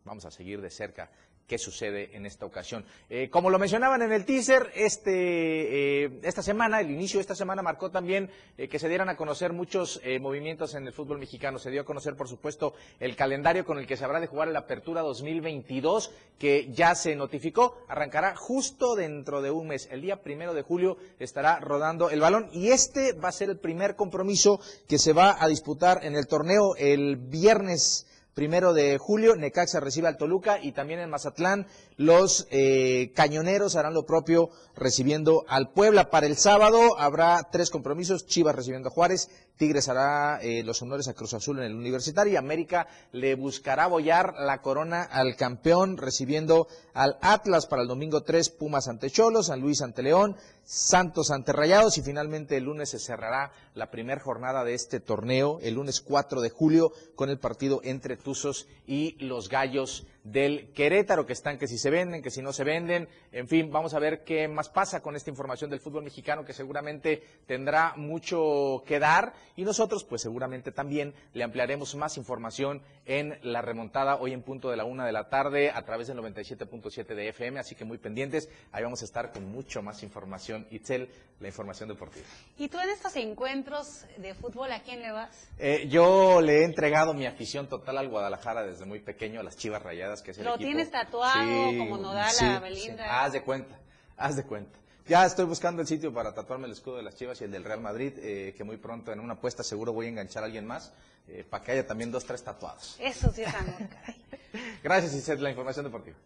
Vamos a seguir de cerca qué sucede en esta ocasión. Eh, como lo mencionaban en el teaser, este, eh, esta semana, el inicio de esta semana marcó también eh, que se dieran a conocer muchos movimientos en el fútbol mexicano. Se dio a conocer, por supuesto, el calendario con el que se habrá de jugar la Apertura 2022, que ya se notificó, arrancará justo dentro de un mes. El día primero de julio estará rodando el balón y este va a ser el primer compromiso que se va a disputar en el torneo el viernes primero de julio, Necaxa recibe al Toluca y también en Mazatlán los eh, cañoneros harán lo propio recibiendo al Puebla. Para el sábado habrá tres compromisos, Chivas recibiendo a Juárez, Tigres hará eh, los honores a Cruz Azul en el Universitario y América le buscará bollar la corona al campeón recibiendo al Atlas para el domingo 3, Pumas ante Cholos, San Luis ante León, Santos ante Rayados y finalmente el lunes se cerrará la primera jornada de este torneo, el lunes 4 de julio, con el partido entre Tuzos y los Gallos del Querétaro, que están que si se venden, que si no se venden. En fin, vamos a ver qué más pasa con esta información del fútbol mexicano, que seguramente tendrá mucho que dar. Y nosotros, pues seguramente también le ampliaremos más información en la remontada hoy en punto de la una de la tarde a través del 97.7 de FM. Así que muy pendientes. Ahí vamos a estar con mucho más información. Itzel, la información deportiva. ¿Y tú en estos encuentros de fútbol a quién le vas? Eh, yo le he entregado mi afición total al Guadalajara desde muy pequeño, a las Chivas Rayadas, que es el ¿Lo equipo. tienes tatuado Sí, como Nodal sí, a Belinda? sí. Haz de cuenta, haz de cuenta. Ya estoy buscando el sitio para tatuarme el escudo de las Chivas y el del Real Madrid, eh, que muy pronto en una apuesta seguro voy a enganchar a alguien más, eh, para que haya también dos, tres tatuados. Eso sí es amor, caray. Gracias, Iset, la información deportiva.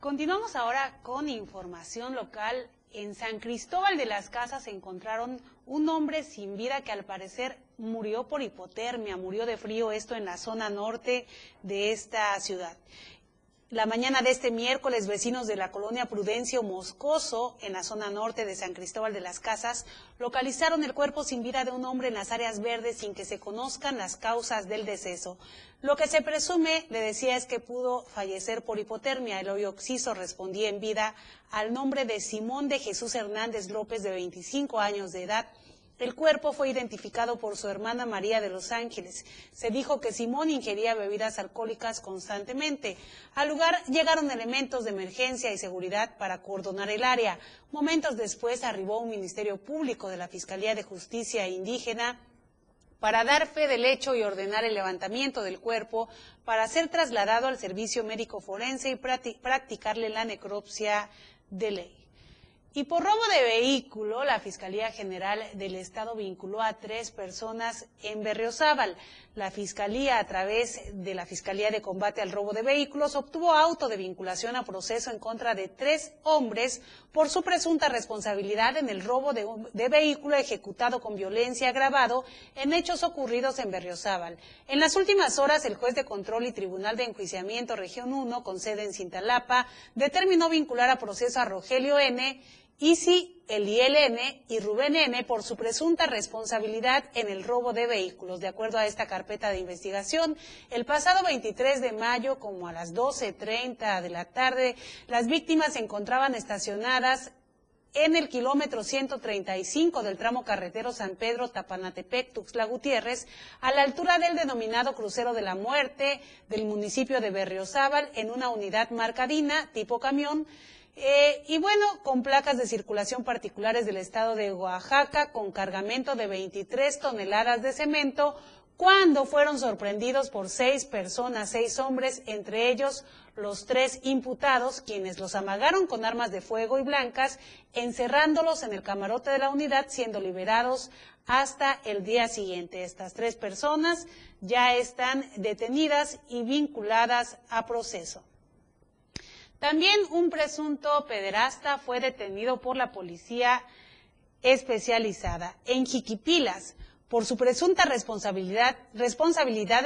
Continuamos ahora con información local. En San Cristóbal de las Casas encontraron un hombre sin vida que al parecer murió por hipotermia, murió de frío, esto en la zona norte de esta ciudad. La mañana de este miércoles, vecinos de la colonia Prudencio Moscoso, en la zona norte de San Cristóbal de las Casas, localizaron el cuerpo sin vida de un hombre en las áreas verdes sin que se conozcan las causas del deceso. Lo que se presume, le decía, es que pudo fallecer por hipotermia. El hoyo respondía en vida al nombre de Simón de Jesús Hernández López, de 25 años de edad, el cuerpo fue identificado por su hermana María de los Ángeles. Se dijo que Simón ingería bebidas alcohólicas constantemente. Al lugar llegaron elementos de emergencia y seguridad para coordinar el área. Momentos después arribó un ministerio público de la Fiscalía de Justicia Indígena para dar fe del hecho y ordenar el levantamiento del cuerpo para ser trasladado al servicio médico forense y practi- practicarle la necropsia de ley. Y por robo de vehículo, la Fiscalía General del Estado vinculó a tres personas en Berriozábal. La Fiscalía, a través de la Fiscalía de Combate al Robo de Vehículos, obtuvo auto de vinculación a proceso en contra de tres hombres por su presunta responsabilidad en el robo de, vehículo ejecutado con violencia agravado en hechos ocurridos en Berriozábal. En las últimas horas, el juez de control y Tribunal de Enjuiciamiento Región 1, con sede en Cintalapa, determinó vincular a proceso a Rogelio N., Isi Eliel N. y Rubén N. por su presunta responsabilidad en el robo de vehículos. De acuerdo a esta carpeta de investigación, el pasado 23 de mayo, como a las 12.30 de la tarde, las víctimas se encontraban estacionadas en el kilómetro 135 del tramo carretero San Pedro Tapanatepec Tuxtla Gutiérrez, a la altura del denominado crucero de la muerte del municipio de Berriozábal, en una unidad marcadina tipo camión, eh, y bueno, con placas de circulación particulares del estado de Oaxaca, con cargamento de 23 toneladas de cemento, cuando fueron sorprendidos por seis personas, seis hombres, entre ellos los tres imputados, quienes los amagaron con armas de fuego y blancas, encerrándolos en el camarote de la unidad, siendo liberados hasta el día siguiente. Estas tres personas ya están detenidas y vinculadas a proceso. También un presunto pederasta fue detenido por la policía especializada en Jiquipilas. Por su presunta responsabilidad,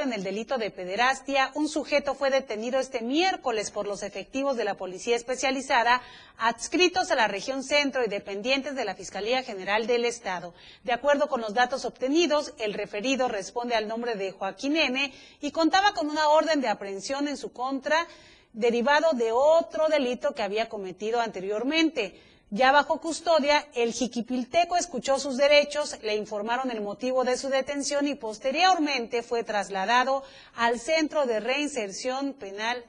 en el delito de pederastia, un sujeto fue detenido este miércoles por los efectivos de la Policía Especializada adscritos a la región centro y dependientes de la Fiscalía General del Estado. De acuerdo con los datos obtenidos, el referido responde al nombre de Joaquín N. y contaba con una orden de aprehensión en su contra derivado de otro delito que había cometido anteriormente. Ya bajo custodia, el jiquipilteco escuchó sus derechos, le informaron el motivo de su detención y posteriormente fue trasladado al Centro de Reinserción Penal,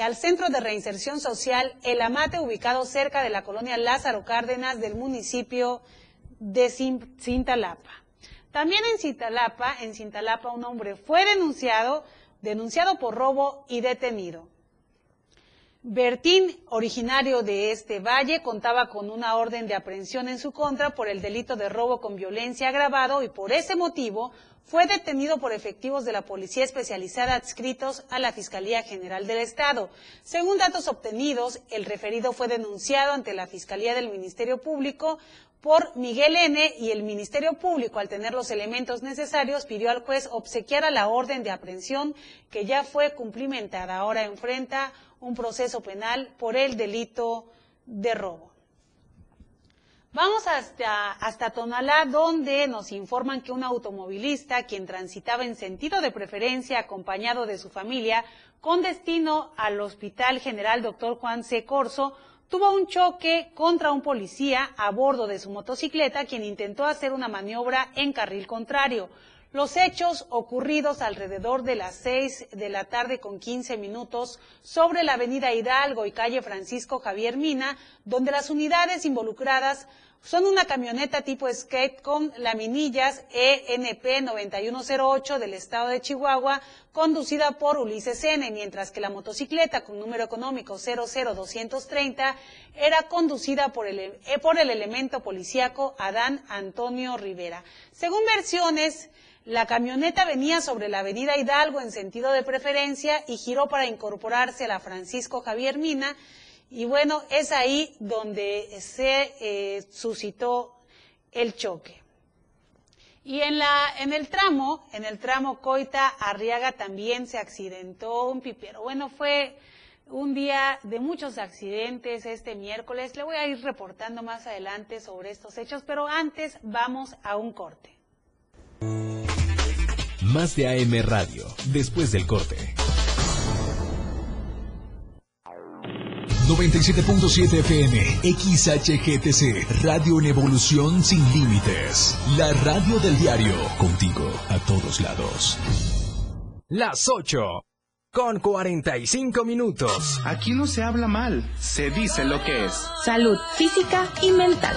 al Centro de Reinserción Social El Amate, ubicado cerca de la colonia Lázaro Cárdenas del municipio de Cin- Cintalapa. También en Cintalapa, en Cintalapa, un hombre fue denunciado, denunciado por robo y detenido. Bertín, originario de este valle, contaba con una orden de aprehensión en su contra por el delito de robo con violencia agravado y por ese motivo fue detenido por efectivos de la Policía Especializada adscritos a la Fiscalía General del Estado. Según datos obtenidos, el referido fue denunciado ante la Fiscalía del Ministerio Público por Miguel N. y el Ministerio Público, al tener los elementos necesarios, pidió al juez obsequiara la orden de aprehensión que ya fue cumplimentada. Ahora enfrenta un proceso penal por el delito de robo. Vamos hasta, hasta Tonalá, donde nos informan que un automovilista, quien transitaba en sentido de preferencia acompañado de su familia, con destino al Hospital General Dr. Juan C. Corso, tuvo un choque contra un policía a bordo de su motocicleta, quien intentó hacer una maniobra en carril contrario. Los hechos ocurridos alrededor de las 6 de la tarde con 15 minutos sobre la avenida Hidalgo y calle Francisco Javier Mina, donde las unidades involucradas son una camioneta tipo skate con laminillas ENP 9108 del estado de Chihuahua, conducida por Ulises N., mientras que la motocicleta con número económico 00230 era conducida por el, eh, por el elemento policíaco Adán Antonio Rivera. Según versiones, la camioneta venía sobre la avenida Hidalgo en sentido de preferencia y giró para incorporarse a la Francisco Javier Mina, y bueno, es ahí donde se eh, suscitó el choque. Y en, la, en el tramo, en el tramo Coita Arriaga también se accidentó un pipero. Bueno, fue un día de muchos accidentes este miércoles. Le voy a ir reportando más adelante sobre estos hechos, pero antes vamos a un corte. Más de AM Radio, después del corte. 97.7 FM, XHGTC, Radio en Evolución Sin Límites. La radio del diario, contigo a todos lados. Las 8, con 45 minutos. Aquí no se habla mal, se dice lo que es. Salud física y mental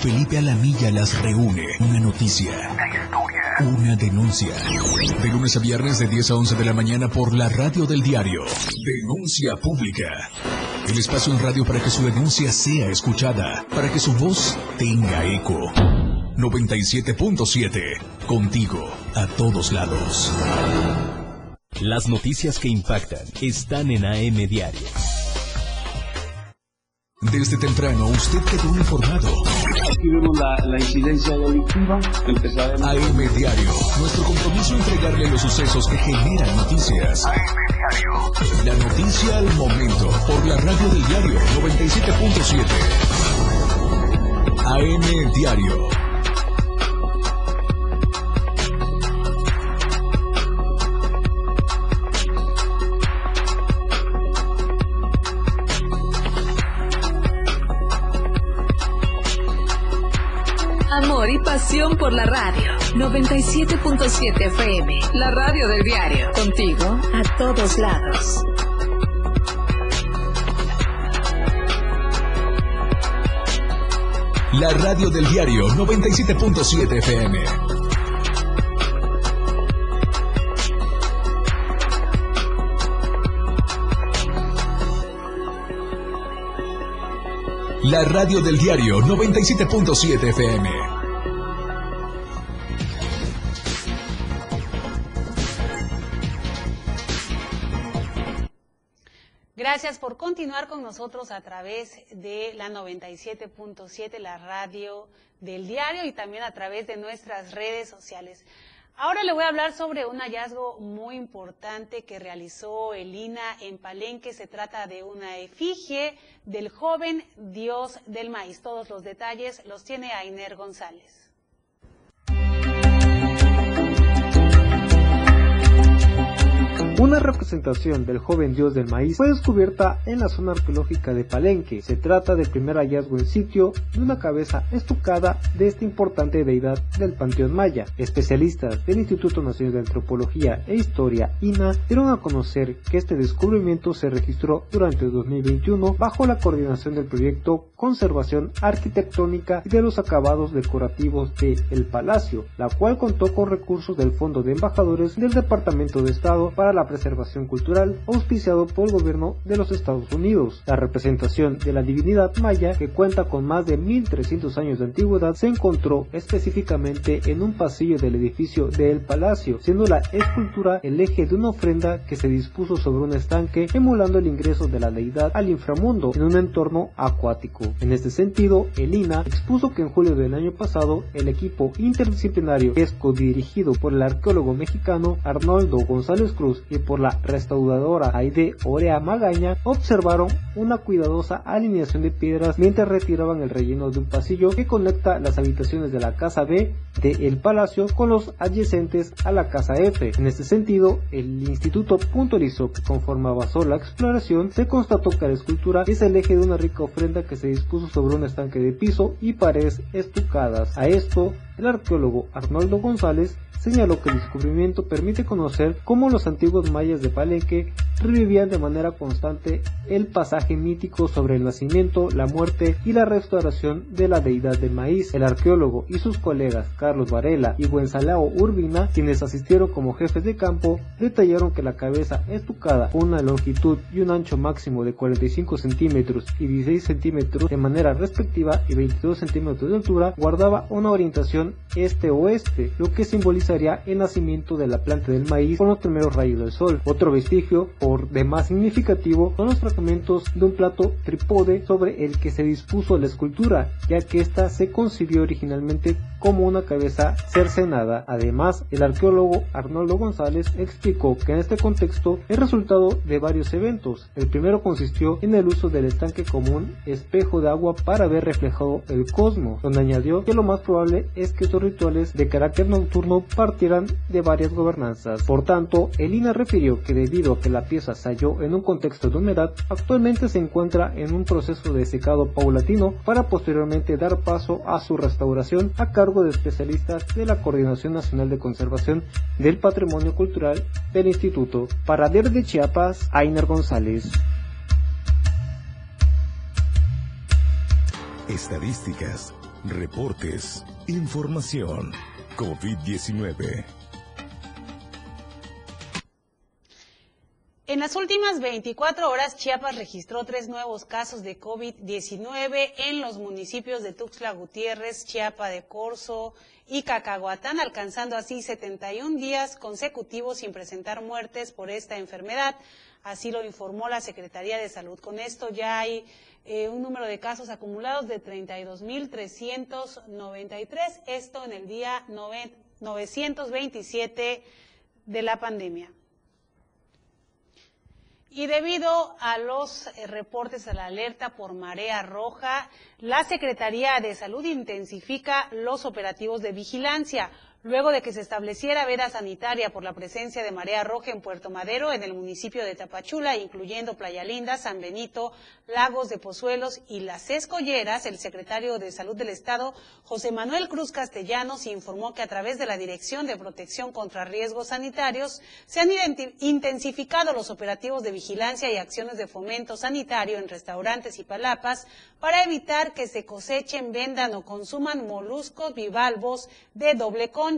Felipe Alamilla las reúne. Una noticia. Una historia. Una denuncia. De lunes a viernes de 10 a 11 de la mañana por la radio del diario. Denuncia pública. El espacio en radio para que su denuncia sea escuchada. Para que su voz tenga eco. 97.7. Contigo a todos lados. Las noticias que impactan están en AM Diario. Desde temprano usted quedó informado. Aquí vemos la, incidencia delictiva. AM Diario. Nuestro compromiso es entregarle los sucesos que generan noticias. AM Diario. La noticia al momento. Por la radio del diario 97.7. AM Diario. Pasión por la radio. 97.7 FM, la radio del diario. Contigo a todos lados. La radio del diario 97.7 FM. La radio del diario 97.7 FM. Gracias por continuar con nosotros a través de la 97.7, la radio del diario y también a través de nuestras redes sociales. Ahora le voy a hablar sobre un hallazgo muy importante que realizó el INA en Palenque. Se trata de una efigie del joven dios del maíz. Todos los detalles los tiene Ainer González. Una representación del joven dios del maíz fue descubierta en la zona arqueológica de Palenque. Se trata del primer hallazgo en sitio de una cabeza estucada de esta importante deidad del panteón maya. Especialistas del Instituto Nacional de Antropología e Historia, INA, dieron a conocer que este descubrimiento se registró durante el 2021 bajo la coordinación del proyecto Conservación Arquitectónica y de los Acabados Decorativos de El Palacio, la cual contó con recursos del Fondo de Embajadores del Departamento de Estado para la Preservación Cultural, auspiciado por el gobierno de los Estados Unidos. La representación de la divinidad maya, que cuenta con más de 1300 años de antigüedad, se encontró específicamente en un pasillo del edificio del Palacio, siendo la escultura el eje de una ofrenda que se dispuso sobre un estanque, emulando el ingreso de la deidad al inframundo en un entorno acuático. En este sentido, el INA expuso que en julio del año pasado, el equipo interdisciplinario que es codirigido por el arqueólogo mexicano Arnoldo González Cruz y por la restauradora Aide Orea Magaña observaron una cuidadosa alineación de piedras mientras retiraban el relleno de un pasillo que conecta las habitaciones de la casa B de El Palacio con los adyacentes a la casa F. En este sentido, el instituto puntualizó que conforme avanzó la exploración, se constató que la escultura es el eje de una rica ofrenda que se dispuso sobre un estanque de piso y paredes estucadas. A esto, el arqueólogo Arnoldo González señaló que el descubrimiento permite conocer cómo los antiguos mayas de Palenque revivían de manera constante el pasaje mítico sobre el nacimiento, la muerte y la restauración de la deidad del maíz. El arqueólogo y sus colegas Carlos Varela y Buensalao Urbina, quienes asistieron como jefes de campo, detallaron que la cabeza estucada con una longitud y un ancho máximo de 45 centímetros y 16 centímetros de manera respectiva y 22 centímetros de altura guardaba una orientación este-oeste, lo que simbolizaría el nacimiento de la planta del maíz con los primeros rayos del sol. Otro vestigio por demás significativo son los fragmentos de un plato trípode sobre el que se dispuso la escultura, ya que ésta se concibió originalmente como una cabeza cercenada. Además, el arqueólogo Arnoldo González explicó que en este contexto es resultado de varios eventos. El primero consistió en el uso del estanque como un espejo de agua para ver reflejado el cosmos, donde añadió que lo más probable es que estos rituales de carácter nocturno partieran de varias gobernanzas. Por tanto, el INA refirió que debido a que la pieza se halló en un contexto de humedad, actualmente se encuentra en un proceso de secado paulatino para posteriormente dar paso a su restauración a cargo de especialistas de la Coordinación Nacional de Conservación del Patrimonio Cultural del Instituto. Para Diario de Chiapas, Ainer González. Estadísticas, reportes, información. COVID-19. En las últimas 24 horas, Chiapas registró tres nuevos casos de COVID-19 en los municipios de Tuxtla Gutiérrez, Chiapa de Corzo y Cacahuatán, alcanzando así 71 días consecutivos sin presentar muertes por esta enfermedad. Así lo informó la Secretaría de Salud. Con esto ya hay eh, un número de casos acumulados de 32.393, esto en el día 927 de la pandemia. Y debido a los eh, reportes a la alerta por marea roja, la Secretaría de Salud intensifica los operativos de vigilancia luego de que se estableciera veda sanitaria por la presencia de marea roja en Puerto Madero, en el municipio de Tapachula, incluyendo Playa Linda, San Benito, Lagos de Pozuelos y Las Escolleras, el secretario de Salud del Estado, José Manuel Cruz Castellanos, informó que a través de la Dirección de Protección contra Riesgos Sanitarios se han intensificado los operativos de vigilancia y acciones de fomento sanitario en restaurantes y palapas para evitar que se cosechen, vendan o consuman moluscos bivalvos de doble concha.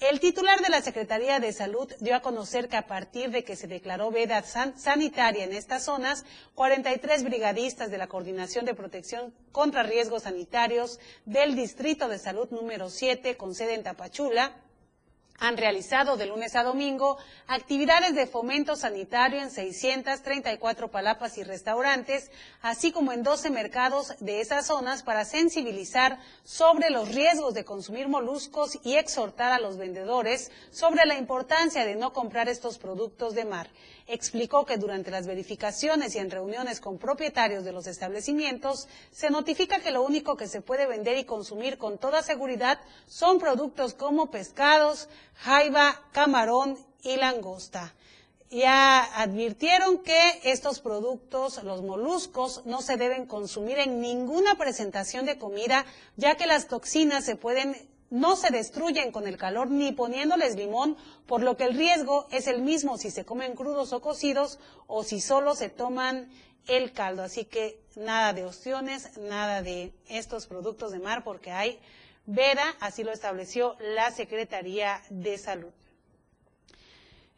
El titular de la Secretaría de Salud dio a conocer que a partir de que se declaró veda sanitaria en estas zonas, 43 brigadistas de la Coordinación de Protección contra Riesgos Sanitarios del Distrito de Salud número 7, con sede en Tapachula, han realizado de lunes a domingo actividades de fomento sanitario en 634 palapas y restaurantes, así como en 12 mercados de esas zonas para sensibilizar sobre los riesgos de consumir moluscos y exhortar a los vendedores sobre la importancia de no comprar estos productos de mar explicó que durante las verificaciones y en reuniones con propietarios de los establecimientos se notifica que lo único que se puede vender y consumir con toda seguridad son productos como pescados, jaiba, camarón y langosta. ya advirtieron que estos productos, los moluscos, no se deben consumir en ninguna presentación de comida, ya que las toxinas se pueden no se destruyen con el calor ni poniéndoles limón, por lo que el riesgo es el mismo si se comen crudos o cocidos o si solo se toman el caldo. Así que nada de opciones, nada de estos productos de mar porque hay veda, así lo estableció la Secretaría de Salud.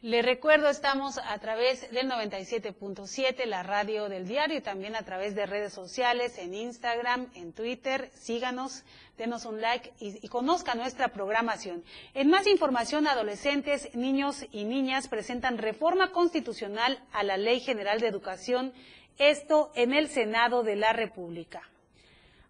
Le recuerdo, estamos a través del 97.7, la radio del diario, y también a través de redes sociales, en Instagram, en Twitter. Síganos, denos un like y, y conozca nuestra programación. En más información, adolescentes, niños y niñas presentan reforma constitucional a la Ley General de Educación, esto en el Senado de la República.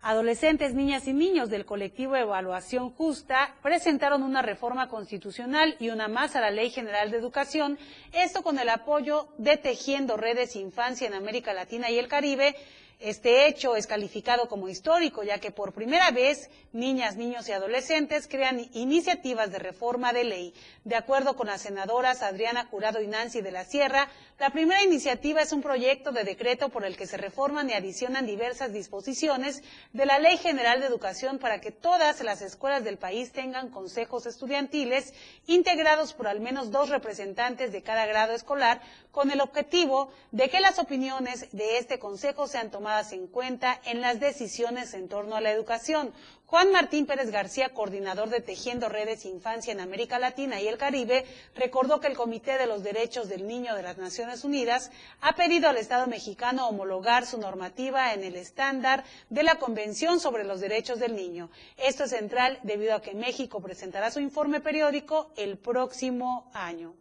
Adolescentes, niñas y niños del colectivo Evaluación Justa presentaron una reforma constitucional y una más a la Ley General de Educación, esto con el apoyo de Tejiendo Redes Infancia en América Latina y el Caribe, este hecho es calificado como histórico, ya que por primera vez niñas, niños y adolescentes crean iniciativas de reforma de ley. De acuerdo con las senadoras Adriana Jurado y Nancy de la Sierra, la primera iniciativa es un proyecto de decreto por el que se reforman y adicionan diversas disposiciones de la Ley General de Educación para que todas las escuelas del país tengan consejos estudiantiles integrados por al menos dos representantes de cada grado escolar, con el objetivo de que las opiniones de este consejo sean tomadas en cuenta en las decisiones en torno a la educación. Juan Martín Pérez García, coordinador de Tejiendo Redes Infancia en América Latina y el Caribe, recordó que el Comité de los Derechos del Niño de las Naciones Unidas ha pedido al Estado mexicano homologar su normativa en el estándar de la Convención sobre los Derechos del Niño. Esto es central debido a que México presentará su informe periódico el próximo año.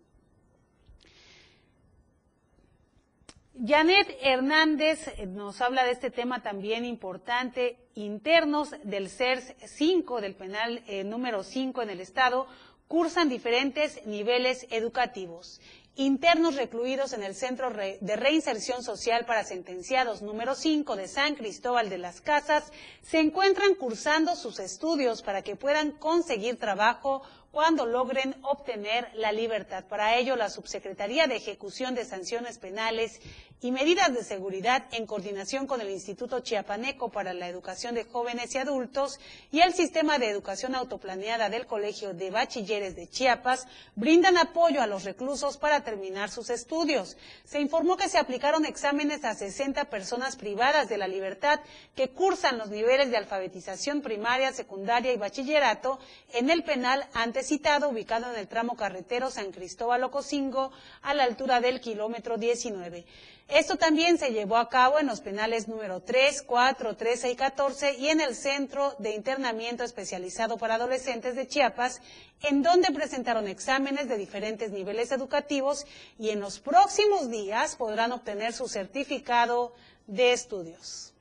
Janet Hernández eh, nos habla de este tema también importante, internos del CERS 5, del penal eh, número 5 en el Estado, cursan diferentes niveles educativos. Internos recluidos en el Centro de Reinserción Social para Sentenciados número 5 de San Cristóbal de las Casas se encuentran cursando sus estudios para que puedan conseguir trabajo cuando logren obtener la libertad. Para ello, la Subsecretaría de Ejecución de Sanciones Penales y Medidas de Seguridad, en coordinación con el Instituto Chiapaneco para la Educación de Jóvenes y Adultos y el Sistema de Educación Autoplaneada del Colegio de Bachilleres de Chiapas, brindan apoyo a los reclusos para terminar sus estudios. Se informó que se aplicaron exámenes a 60 personas privadas de la libertad que cursan los niveles de alfabetización primaria, secundaria y bachillerato en el penal antes citado, ubicado en el tramo carretero San Cristóbal Ocosingo, a la altura del kilómetro 19. Esto también se llevó a cabo en los penales número 3, 4, 13 y 14 y en el Centro de Internamiento Especializado para Adolescentes de Chiapas, en donde presentaron exámenes de diferentes niveles educativos y en los próximos días podrán obtener su certificado de estudios.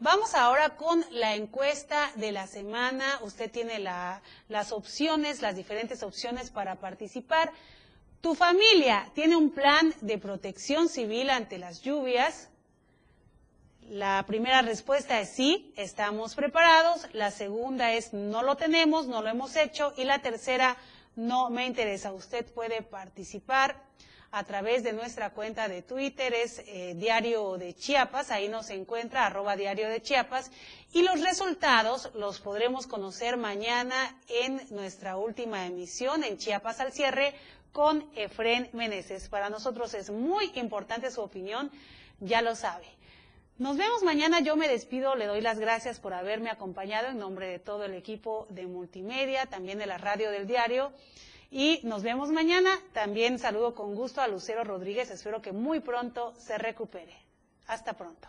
Vamos ahora con la encuesta de la semana. Usted tiene las opciones, las diferentes opciones para participar. ¿Tu familia tiene un plan de protección civil ante las lluvias? La primera respuesta es sí, estamos preparados. La segunda es no lo tenemos, no lo hemos hecho. Y la tercera, no me interesa. Usted puede participar a través de nuestra cuenta de Twitter, es eh, Diario de Chiapas, ahí nos encuentra arroba Diario de Chiapas, y los resultados los podremos conocer mañana en nuestra última emisión en Chiapas al cierre con Efren Meneses. Para nosotros es muy importante su opinión, ya lo sabe. Nos vemos mañana, yo me despido, le doy las gracias por haberme acompañado en nombre de todo el equipo de multimedia, también de la radio del diario. Y nos vemos mañana. También saludo con gusto a Lucero Rodríguez. Espero que muy pronto se recupere. Hasta pronto.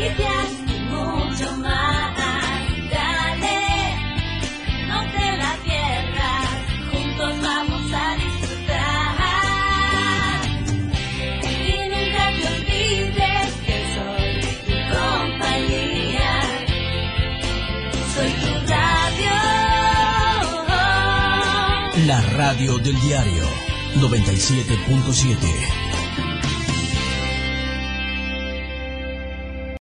y mucho más. Dale, no te la pierdas, juntos vamos a disfrutar. Tienen radios libres, que soy tu compañía. Soy tu radio. La radio del diario 97.7.